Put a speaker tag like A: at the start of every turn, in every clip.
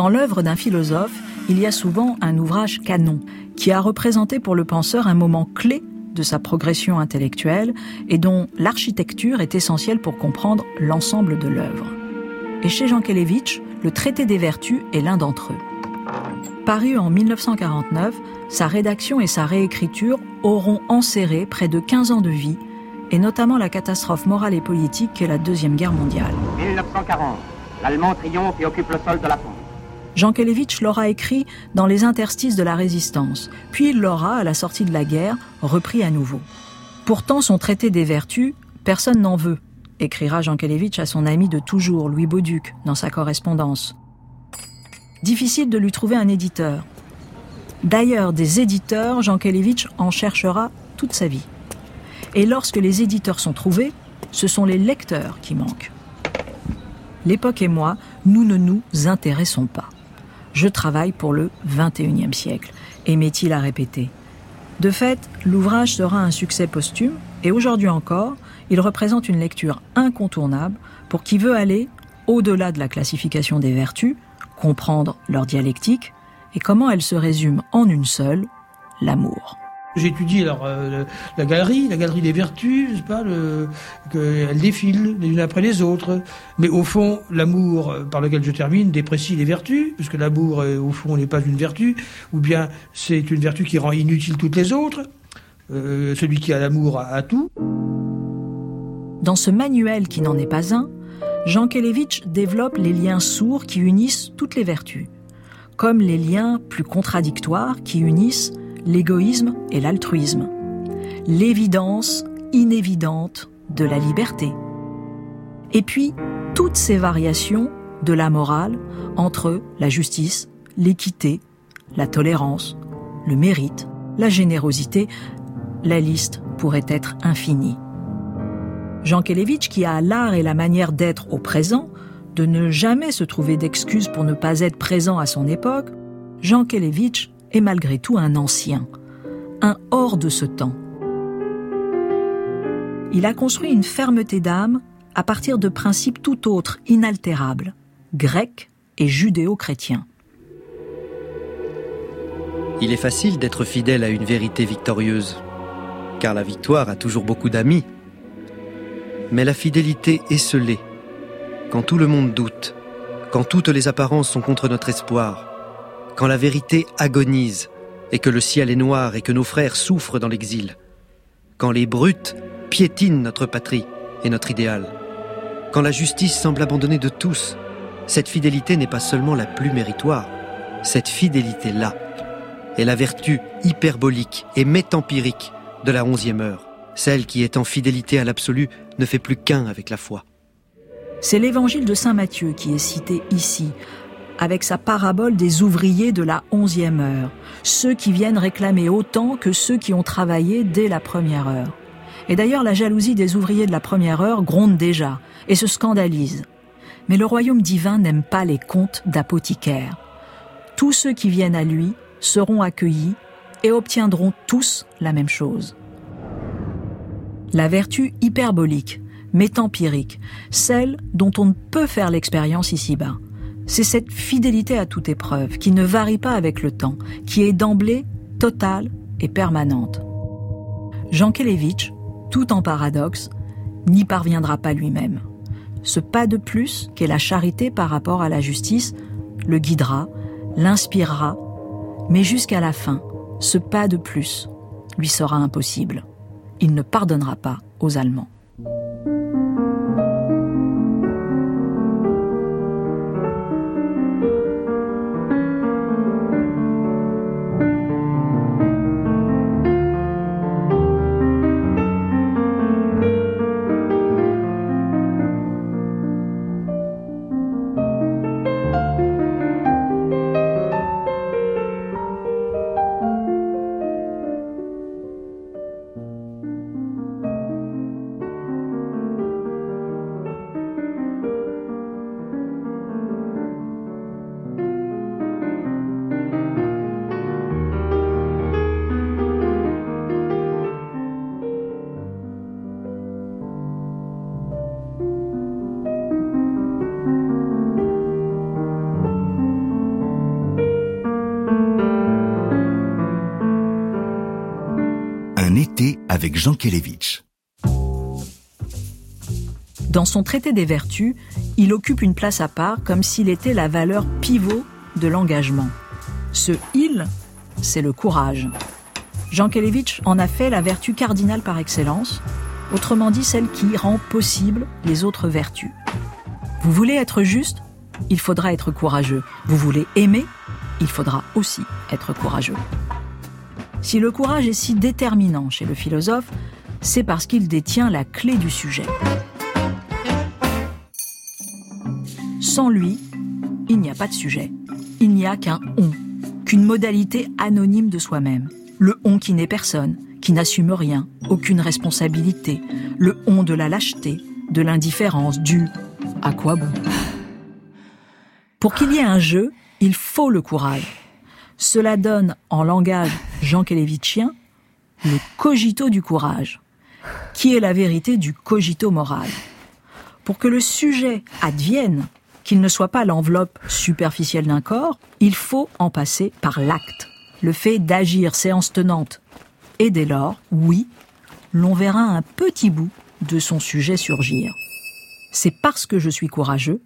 A: Dans l'œuvre d'un philosophe, il y a souvent un ouvrage canon qui a représenté pour le penseur un moment clé de sa progression intellectuelle et dont l'architecture est essentielle pour comprendre l'ensemble de l'œuvre. Et chez Jankélévitch, le traité des vertus est l'un d'entre eux. Paru en 1949, sa rédaction et sa réécriture auront enserré près de 15 ans de vie, et notamment la catastrophe morale et politique qu'est la Deuxième Guerre mondiale.
B: 1940, l'Allemand triomphe et occupe le sol de la France.
A: Jean Kelevitch l'aura écrit dans les interstices de la résistance, puis il l'aura, à la sortie de la guerre, repris à nouveau. Pourtant, son traité des vertus, personne n'en veut, écrira Jean Kelevitch à son ami de toujours, Louis Bauduc, dans sa correspondance. Difficile de lui trouver un éditeur. D'ailleurs, des éditeurs, Jean Kelevitch en cherchera toute sa vie. Et lorsque les éditeurs sont trouvés, ce sont les lecteurs qui manquent. L'époque et moi, nous ne nous intéressons pas. Je travaille pour le XXIe siècle, aimait-il à répéter. De fait, l'ouvrage sera un succès posthume, et aujourd'hui encore, il représente une lecture incontournable pour qui veut aller au-delà de la classification des vertus, comprendre leur dialectique, et comment elles se résument en une seule, l'amour.
C: J'ai étudié alors, euh, la galerie, la galerie des vertus, pas, le, qu'elles défilent les unes après les autres. Mais au fond, l'amour euh, par lequel je termine déprécie les vertus, puisque l'amour, euh, au fond, n'est pas une vertu, ou bien c'est une vertu qui rend inutile toutes les autres. celui qui a l'amour a, tout.
A: Dans ce manuel qui n'en est pas un, Jean Kelevitch développe les liens sourds qui unissent toutes les vertus, comme les liens plus contradictoires qui unissent l'égoïsme et l'altruisme, l'évidence inévidente de la liberté, et puis toutes ces variations de la morale entre la justice, l'équité, la tolérance, le mérite, la générosité, la liste pourrait être infinie. Jean Kelevitch, qui a l'art et la manière d'être au présent, de ne jamais se trouver d'excuses pour ne pas être présent à son époque, Jean Kelevitch est malgré tout un ancien, un hors de ce temps. Il a construit une fermeté d'âme à partir de principes tout autres, inaltérables, grecs et judéo-chrétiens.
D: Il est facile d'être fidèle à une vérité victorieuse, car la victoire a toujours beaucoup d'amis. Mais la fidélité esselée, quand tout le monde doute, quand toutes les apparences sont contre notre espoir, quand la vérité agonise, et que le ciel est noir et que nos frères souffrent dans l'exil, quand les brutes piétinent notre patrie et notre idéal, quand la justice semble abandonnée de tous, cette fidélité n'est pas seulement la plus méritoire, cette fidélité-là est la vertu hyperbolique et métampirique de la onzième heure, celle qui en fidélité à l'absolu ne fait plus qu'un avec la foi.
A: C'est l'évangile de Saint Matthieu qui est cité ici, avec sa parabole des ouvriers de la onzième heure, ceux qui viennent réclamer autant que ceux qui ont travaillé dès la première heure. Et d'ailleurs, la jalousie des ouvriers de la première heure gronde déjà et se scandalise. Mais le royaume divin n'aime pas les contes d'apothicaires. Tous ceux qui viennent à lui seront accueillis et obtiendront tous la même chose. La vertu hyperbolique, métampirique, celle dont on ne peut faire l'expérience ici-bas, c'est cette fidélité à toute épreuve qui ne varie pas avec le temps, qui est d'emblée totale et permanente. Jean Kelevitch, tout en paradoxe, n'y parviendra pas lui-même. Ce pas de plus qu'est la charité par rapport à la justice le guidera, l'inspirera, mais jusqu'à la fin, ce pas de plus lui sera impossible. Il ne pardonnera pas aux Allemands.
E: Jean Kelevitch.
A: Dans son traité des vertus, il occupe une place à part comme s'il était la valeur pivot de l'engagement. Ce il, c'est le courage. Jean Kelevitch en a fait la vertu cardinale par excellence, autrement dit celle qui rend possible les autres vertus. Vous voulez être juste? Il faudra être courageux. Vous voulez aimer? Il faudra aussi être courageux. Si le courage est si déterminant chez le philosophe, c'est parce qu'il détient la clé du sujet. Sans lui, il n'y a pas de sujet. Il n'y a qu'un on, qu'une modalité anonyme de soi-même. Le on qui n'est personne, qui n'assume rien, aucune responsabilité. Le on de la lâcheté, de l'indifférence, du à quoi bon? Pour qu'il y ait un jeu, il faut le courage. Cela donne, en langage Jean Kelevitchien, le cogito du courage, qui est la vérité du cogito moral. Pour que le sujet advienne, qu'il ne soit pas l'enveloppe superficielle d'un corps, il faut en passer par l'acte, le fait d'agir séance tenante. Et dès lors, oui, l'on verra un petit bout de son sujet surgir. C'est parce que je suis courageux,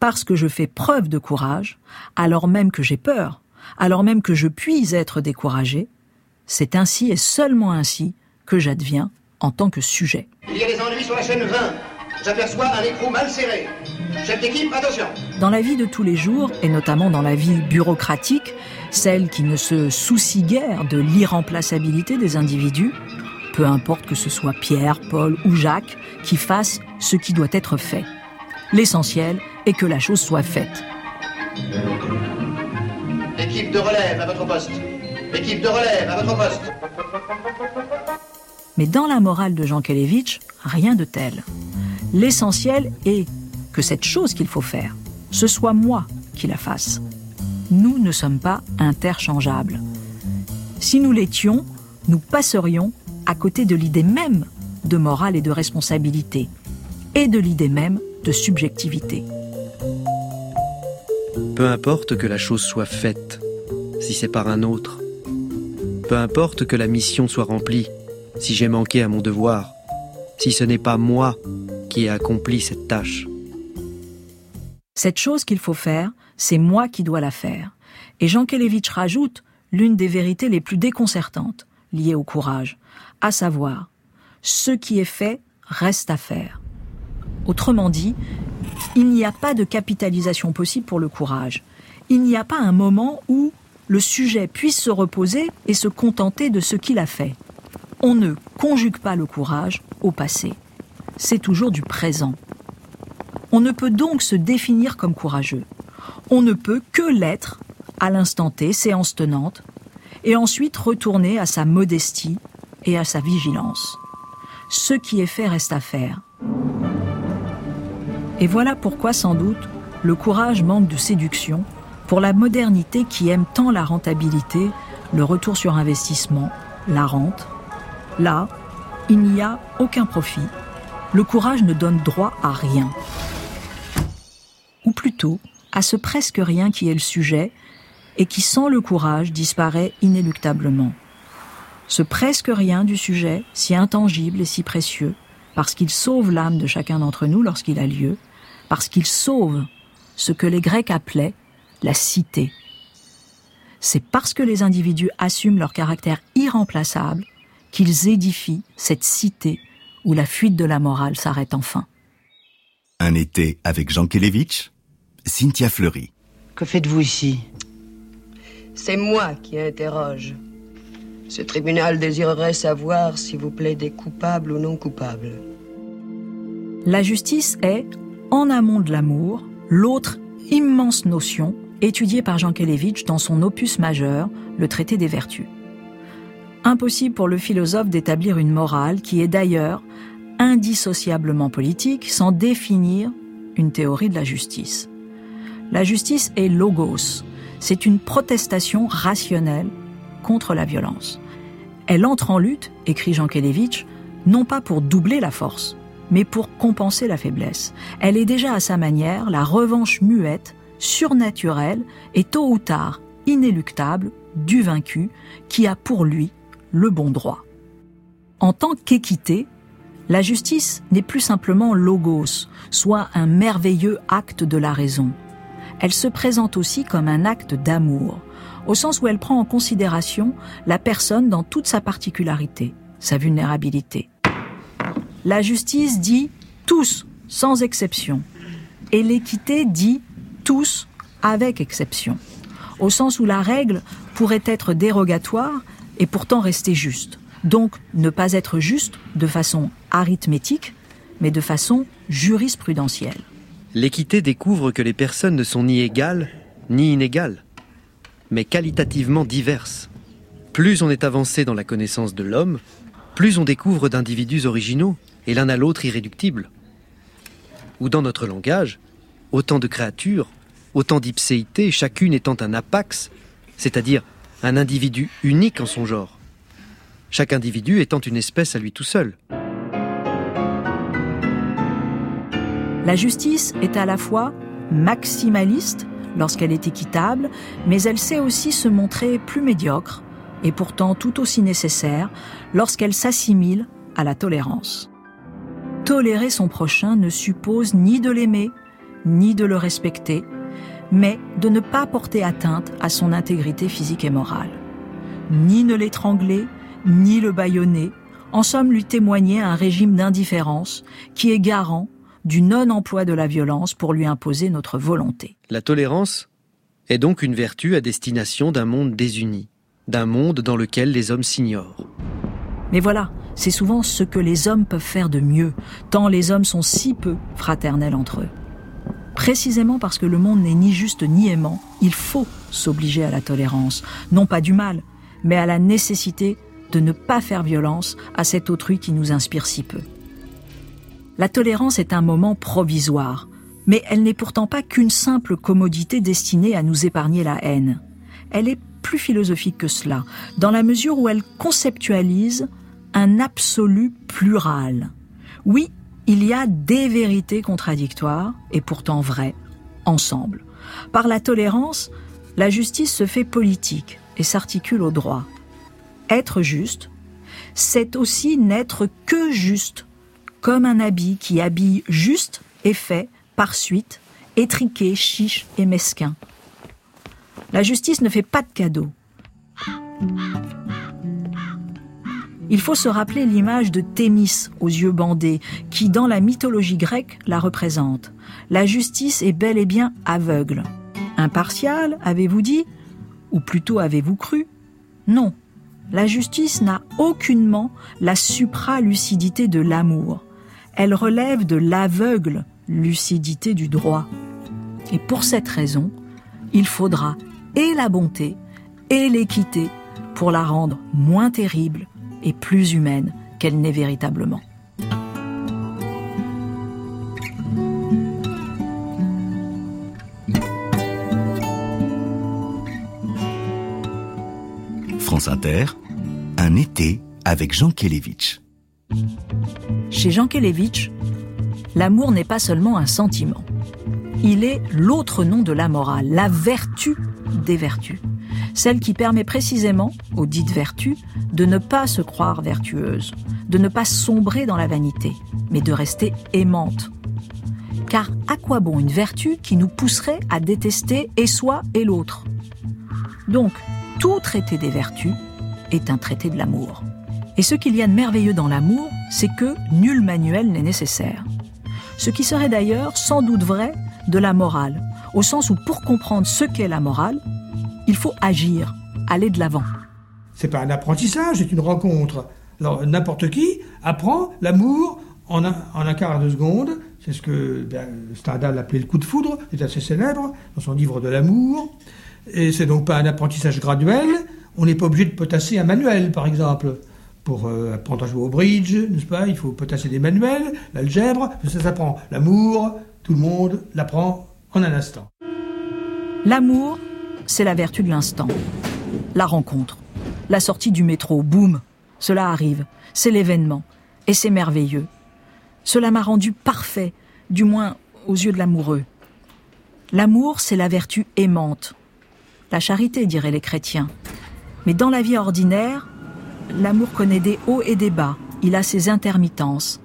A: parce que je fais preuve de courage, alors même que j'ai peur, alors même que je puis être découragé, c'est ainsi et seulement ainsi que j'adviens en tant que sujet.
F: Il y a des ennuis sur la chaîne 20. J'aperçois un écrou mal serré. Chef d'équipe, attention.
A: Dans la vie de tous les jours, et notamment dans la vie bureaucratique, celle qui ne se soucie guère de l'irremplaçabilité des individus, peu importe que ce soit Pierre, Paul ou Jacques, qui fasse ce qui doit être fait. L'essentiel est que la chose soit faite.
F: Équipe de relève à votre poste. Équipe de relève à votre poste.
A: Mais dans la morale de Jean Kelevitch, rien de tel. L'essentiel est que cette chose qu'il faut faire, ce soit moi qui la fasse. Nous ne sommes pas interchangeables. Si nous l'étions, nous passerions à côté de l'idée même de morale et de responsabilité, et de l'idée même de subjectivité.
D: Peu importe que la chose soit faite, si c'est par un autre. Peu importe que la mission soit remplie, si j'ai manqué à mon devoir, si ce n'est pas moi qui ai accompli cette tâche.
A: Cette chose qu'il faut faire, c'est moi qui dois la faire. Et Jean Kelevitch rajoute l'une des vérités les plus déconcertantes liées au courage, à savoir, ce qui est fait reste à faire. Autrement dit, il n'y a pas de capitalisation possible pour le courage. Il n'y a pas un moment où le sujet puisse se reposer et se contenter de ce qu'il a fait. On ne conjugue pas le courage au passé. C'est toujours du présent. On ne peut donc se définir comme courageux. On ne peut que l'être à l'instant T, séance tenante, et ensuite retourner à sa modestie et à sa vigilance. Ce qui est fait reste à faire. Et voilà pourquoi sans doute le courage manque de séduction pour la modernité qui aime tant la rentabilité, le retour sur investissement, la rente. Là, il n'y a aucun profit. Le courage ne donne droit à rien. Ou plutôt, à ce presque rien qui est le sujet et qui, sans le courage, disparaît inéluctablement. Ce presque rien du sujet, si intangible et si précieux, parce qu'il sauve l'âme de chacun d'entre nous lorsqu'il a lieu, parce qu'il sauve ce que les Grecs appelaient la cité. C'est parce que les individus assument leur caractère irremplaçable qu'ils édifient cette cité où la fuite de la morale s'arrête enfin.
E: Un été avec Jean Kelevitch, Cynthia Fleury.
G: Que faites-vous ici?
H: C'est moi qui interroge. Ce tribunal désirerait savoir si vous plaidez coupable ou non coupable.
A: La justice est, en amont de l'amour, l'autre immense notion étudiée par Jean Kelevitch dans son opus majeur, le traité des vertus. Impossible pour le philosophe d'établir une morale qui est d'ailleurs indissociablement politique sans définir une théorie de la justice. La justice est logos, c'est une protestation rationnelle contre la violence. Elle entre en lutte, écrit Jean Kelevitch, non pas pour doubler la force, mais pour compenser la faiblesse. Elle est déjà à sa manière la revanche muette, surnaturelle et tôt ou tard inéluctable du vaincu qui a pour lui le bon droit. En tant qu'équité, la justice n'est plus simplement logos, soit un merveilleux acte de la raison. Elle se présente aussi comme un acte d'amour, au sens où elle prend en considération la personne dans toute sa particularité, sa vulnérabilité. La justice dit tous, sans exception, et l'équité dit tous, avec exception, au sens où la règle pourrait être dérogatoire et pourtant rester juste. Donc ne pas être juste de façon arithmétique, mais de façon jurisprudentielle.
D: L'équité découvre que les personnes ne sont ni égales ni inégales, mais qualitativement diverses. Plus on est avancé dans la connaissance de l'homme, plus on découvre d'individus originaux et l'un à l'autre irréductibles. Ou dans notre langage, autant de créatures, autant d'ipséités, chacune étant un apax, c'est-à-dire un individu unique en son genre. Chaque individu étant une espèce à lui tout seul.
A: La justice est à la fois maximaliste lorsqu'elle est équitable, mais elle sait aussi se montrer plus médiocre, et pourtant tout aussi nécessaire, lorsqu'elle s'assimile à la tolérance. Tolérer son prochain ne suppose ni de l'aimer, ni de le respecter, mais de ne pas porter atteinte à son intégrité physique et morale. Ni ne l'étrangler, ni le bâillonner, en somme lui témoigner un régime d'indifférence qui est garant du non-emploi de la violence pour lui imposer notre volonté.
D: La tolérance est donc une vertu à destination d'un monde désuni, d'un monde dans lequel les hommes s'ignorent.
A: Mais voilà, c'est souvent ce que les hommes peuvent faire de mieux, tant les hommes sont si peu fraternels entre eux. Précisément parce que le monde n'est ni juste ni aimant, il faut s'obliger à la tolérance, non pas du mal, mais à la nécessité de ne pas faire violence à cet autrui qui nous inspire si peu. La tolérance est un moment provisoire, mais elle n'est pourtant pas qu'une simple commodité destinée à nous épargner la haine. Elle est plus philosophique que cela, dans la mesure où elle conceptualise un absolu plural. Oui, il y a des vérités contradictoires, et pourtant vraies, ensemble. Par la tolérance, la justice se fait politique et s'articule au droit. Être juste, c'est aussi n'être que juste comme un habit qui habille juste et fait, par suite, étriqué, chiche et mesquin. La justice ne fait pas de cadeaux. Il faut se rappeler l'image de Thémis aux yeux bandés, qui dans la mythologie grecque la représente. La justice est bel et bien aveugle. Impartiale, avez-vous dit? Ou plutôt avez-vous cru? Non. La justice n'a aucunement la supralucidité de l'amour elle relève de l'aveugle lucidité du droit. Et pour cette raison, il faudra et la bonté et l'équité pour la rendre moins terrible et plus humaine qu'elle n'est véritablement.
E: France Inter, un été avec Jean Kelevitch.
A: Chez Jean Kelevitch, l'amour n'est pas seulement un sentiment. Il est l'autre nom de la morale, la vertu des vertus. Celle qui permet précisément aux dites vertus de ne pas se croire vertueuse, de ne pas sombrer dans la vanité, mais de rester aimante. Car à quoi bon une vertu qui nous pousserait à détester et soi et l'autre? Donc, tout traité des vertus est un traité de l'amour. Et ce qu'il y a de merveilleux dans l'amour, c'est que nul manuel n'est nécessaire. Ce qui serait d'ailleurs sans doute vrai de la morale, au sens où pour comprendre ce qu'est la morale, il faut agir, aller de l'avant.
C: C'est pas un apprentissage, c'est une rencontre. Alors n'importe qui apprend l'amour en un, en un quart de seconde. C'est ce que ben, Stendhal appelait le coup de foudre, c'est assez célèbre dans son livre de l'amour. Et c'est donc pas un apprentissage graduel. On n'est pas obligé de potasser un manuel, par exemple pour euh, apprendre à jouer au bridge, n'est-ce pas? Il faut potasser des manuels, l'algèbre, ça s'apprend. L'amour, tout le monde l'apprend en un instant.
A: L'amour, c'est la vertu de l'instant. La rencontre, la sortie du métro, boum, cela arrive, c'est l'événement, et c'est merveilleux. Cela m'a rendu parfait, du moins aux yeux de l'amoureux. L'amour, c'est la vertu aimante. La charité, diraient les chrétiens. Mais dans la vie ordinaire, l'amour connaît des hauts et des bas, il a ses intermittences,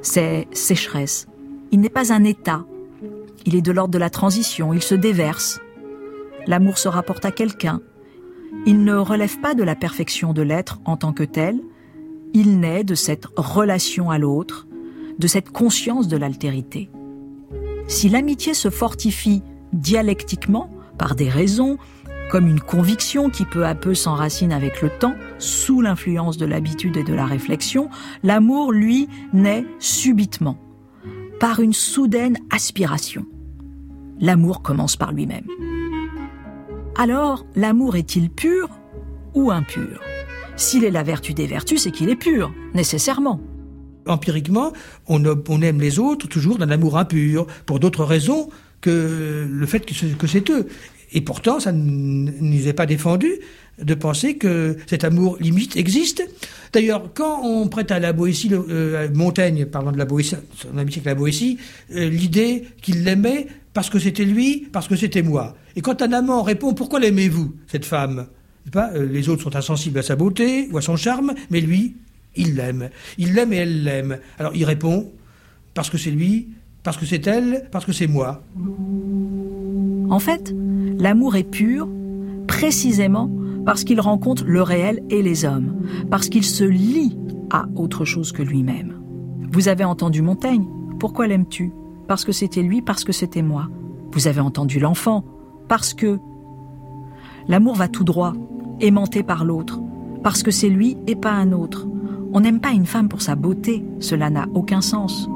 A: ses sécheresses. Il n'est pas un état. Il est de l'ordre de la transition, il se déverse. L'amour se rapporte à quelqu'un. Il ne relève pas de la perfection de l'être en tant que tel. Il naît de cette relation à l'autre, de cette conscience de l'altérité. Si l'amitié se fortifie dialectiquement, par des raisons, comme une conviction qui peu à peu s'enracine avec le temps, sous l'influence de l'habitude et de la réflexion, l'amour, lui, naît subitement, par une soudaine aspiration. L'amour commence par lui-même. Alors, l'amour est-il pur ou impur? S'il est la vertu des vertus, c'est qu'il est pur, nécessairement.
C: Empiriquement, on, aime les autres toujours d'un amour impur, pour d'autres raisons que le fait que c'est eux. Et pourtant, ça ne nous est pas défendu de penser que cet amour limite existe. D'ailleurs, quand on prête à la Boétie, euh, Montaigne, parlant de la Boétie, son amitié avec la Boétie, euh, l'idée qu'il l'aimait parce que c'était lui, parce que c'était moi. Et quand un amant répond Pourquoi l'aimez-vous, cette femme? Pas, euh, Les autres sont insensibles à sa beauté ou à son charme, mais lui, il l'aime. Il l'aime et elle l'aime. Alors il répond Parce que c'est lui, parce que c'est elle, parce que c'est moi.
A: En fait, l'amour est pur précisément parce qu'il rencontre le réel et les hommes, parce qu'il se lie à autre chose que lui-même. Vous avez entendu Montaigne, pourquoi l'aimes-tu? Parce que c'était lui, parce que c'était moi. Vous avez entendu l'enfant, parce que... L'amour va tout droit, aimanté par l'autre, parce que c'est lui et pas un autre. On n'aime pas une femme pour sa beauté, cela n'a aucun sens.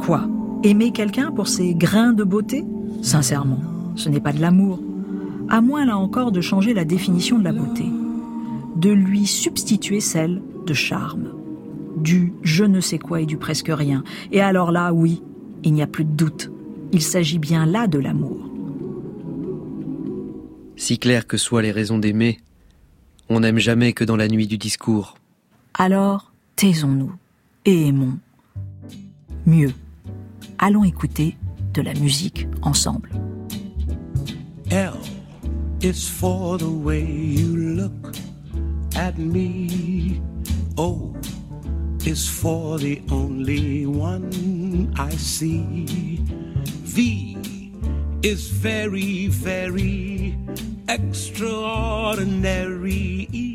A: Quoi Aimer quelqu'un pour ses grains de beauté? Sincèrement, ce n'est pas de l'amour. À moins là encore de changer la définition de la beauté. De lui substituer celle de charme. Du je ne sais quoi et du presque rien. Et alors là, oui, il n'y a plus de doute. Il s'agit bien là de l'amour.
D: Si claires que soient les raisons d'aimer, on n'aime jamais que dans la nuit du discours.
A: Alors, taisons-nous et aimons. Mieux allons écouter de la musique ensemble.
G: L is for the way you look at me. O is for the only one I see. V is very, very extraordinary.